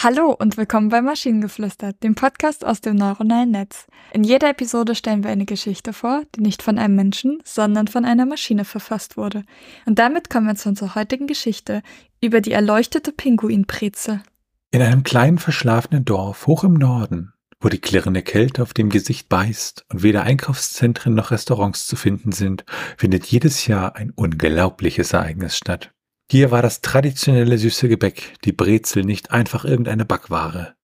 Hallo und willkommen bei Maschinengeflüster, dem Podcast aus dem neuronalen Netz. In jeder Episode stellen wir eine Geschichte vor, die nicht von einem Menschen, sondern von einer Maschine verfasst wurde. Und damit kommen wir zu unserer heutigen Geschichte über die erleuchtete Pinguinbrezel. In einem kleinen verschlafenen Dorf hoch im Norden, wo die klirrende Kälte auf dem Gesicht beißt und weder Einkaufszentren noch Restaurants zu finden sind, findet jedes Jahr ein unglaubliches Ereignis statt. Hier war das traditionelle süße Gebäck, die Brezel, nicht einfach irgendeine Backware.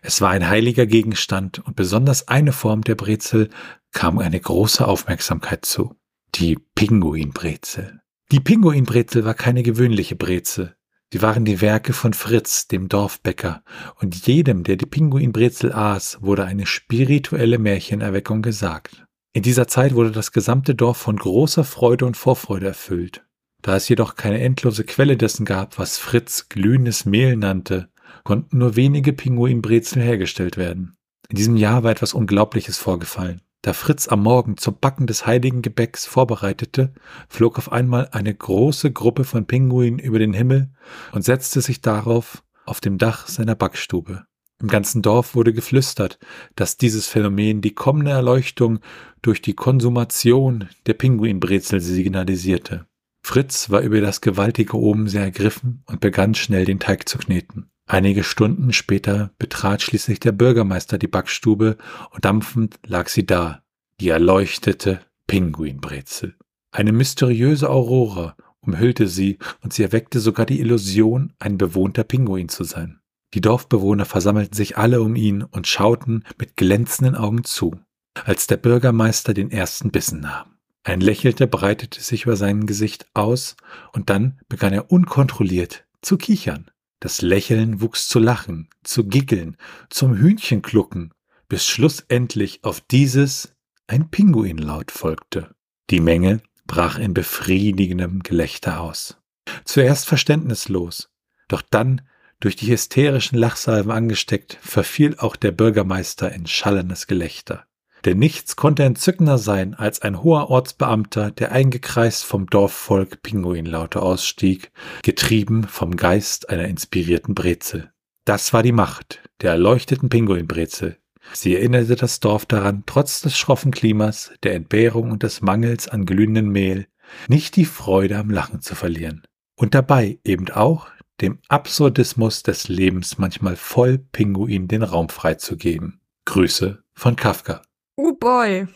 Es war ein heiliger Gegenstand und besonders eine Form der Brezel kam eine große Aufmerksamkeit zu. Die Pinguinbrezel. Die Pinguinbrezel war keine gewöhnliche Brezel. Sie waren die Werke von Fritz, dem Dorfbäcker, und jedem, der die Pinguinbrezel aß, wurde eine spirituelle Märchenerweckung gesagt. In dieser Zeit wurde das gesamte Dorf von großer Freude und Vorfreude erfüllt. Da es jedoch keine endlose Quelle dessen gab, was Fritz glühendes Mehl nannte, konnten nur wenige Pinguinbrezel hergestellt werden. In diesem Jahr war etwas Unglaubliches vorgefallen. Da Fritz am Morgen zum Backen des heiligen Gebäcks vorbereitete, flog auf einmal eine große Gruppe von Pinguinen über den Himmel und setzte sich darauf auf dem Dach seiner Backstube. Im ganzen Dorf wurde geflüstert, dass dieses Phänomen die kommende Erleuchtung durch die Konsumation der Pinguinbrezel signalisierte. Fritz war über das gewaltige Oben sehr ergriffen und begann schnell den Teig zu kneten. Einige Stunden später betrat schließlich der Bürgermeister die Backstube und dampfend lag sie da, die erleuchtete Pinguinbrezel. Eine mysteriöse Aurora umhüllte sie und sie erweckte sogar die Illusion, ein bewohnter Pinguin zu sein. Die Dorfbewohner versammelten sich alle um ihn und schauten mit glänzenden Augen zu, als der Bürgermeister den ersten Bissen nahm. Ein Lächeln breitete sich über sein Gesicht aus, und dann begann er unkontrolliert zu kichern. Das Lächeln wuchs zu Lachen, zu Giggeln, zum Hühnchenklucken, bis schlussendlich auf dieses ein Pinguinlaut folgte. Die Menge brach in befriedigendem Gelächter aus. Zuerst verständnislos, doch dann, durch die hysterischen Lachsalven angesteckt, verfiel auch der Bürgermeister in schallendes Gelächter. Denn nichts konnte entzückender sein als ein hoher Ortsbeamter, der eingekreist vom Dorfvolk Pinguinlaute ausstieg, getrieben vom Geist einer inspirierten Brezel. Das war die Macht der erleuchteten Pinguinbrezel. Sie erinnerte das Dorf daran, trotz des schroffen Klimas, der Entbehrung und des Mangels an glühendem Mehl, nicht die Freude am Lachen zu verlieren. Und dabei eben auch dem Absurdismus des Lebens manchmal voll Pinguin den Raum freizugeben. Grüße von Kafka. Oh boy.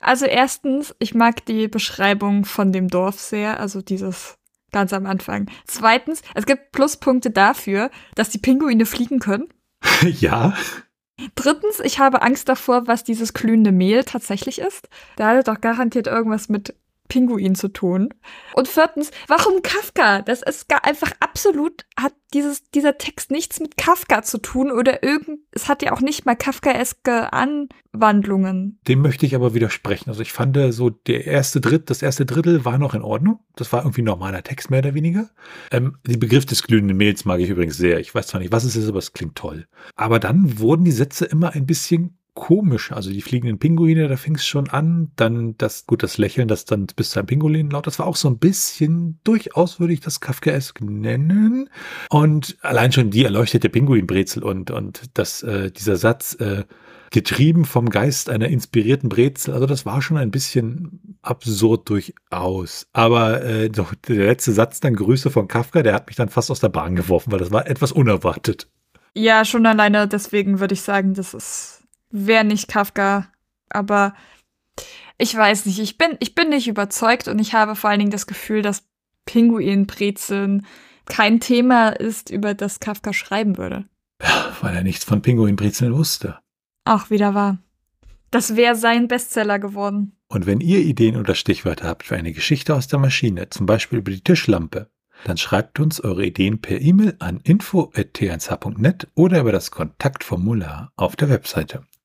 Also erstens, ich mag die Beschreibung von dem Dorf sehr, also dieses ganz am Anfang. Zweitens, es gibt Pluspunkte dafür, dass die Pinguine fliegen können. Ja. Drittens, ich habe Angst davor, was dieses glühende Mehl tatsächlich ist. Da hat er doch garantiert irgendwas mit Pinguin zu tun. Und viertens, warum Kafka? Das ist gar einfach absolut, hat dieses, dieser Text nichts mit Kafka zu tun oder irgend, es hat ja auch nicht mal Kafkaeske Anwandlungen. Dem möchte ich aber widersprechen. Also ich fand äh, so der erste Dritt, das erste Drittel war noch in Ordnung. Das war irgendwie normaler Text, mehr oder weniger. Ähm, den Begriff des glühenden Mails mag ich übrigens sehr. Ich weiß zwar nicht, was es ist, aber es klingt toll. Aber dann wurden die Sätze immer ein bisschen komisch. Also die fliegenden Pinguine, da fing es schon an. Dann das, gut, das Lächeln, das dann bis zu einem Pinguin laut, das war auch so ein bisschen, durchaus würde ich das Kafkaesk nennen. Und allein schon die erleuchtete Pinguinbrezel und, und das, äh, dieser Satz, äh, getrieben vom Geist einer inspirierten Brezel. Also das war schon ein bisschen absurd durchaus. Aber äh, doch, der letzte Satz dann Grüße von Kafka, der hat mich dann fast aus der Bahn geworfen, weil das war etwas unerwartet. Ja, schon alleine deswegen würde ich sagen, das ist wäre nicht Kafka. Aber ich weiß nicht, ich bin, ich bin nicht überzeugt und ich habe vor allen Dingen das Gefühl, dass Pinguinbrezeln kein Thema ist, über das Kafka schreiben würde. Ja, weil er nichts von Pinguinbrezeln wusste. Ach, wieder wahr. Das wäre sein Bestseller geworden. Und wenn ihr Ideen oder Stichwörter habt für eine Geschichte aus der Maschine, zum Beispiel über die Tischlampe, dann schreibt uns eure Ideen per E-Mail an info.t1h.net oder über das Kontaktformular auf der Webseite.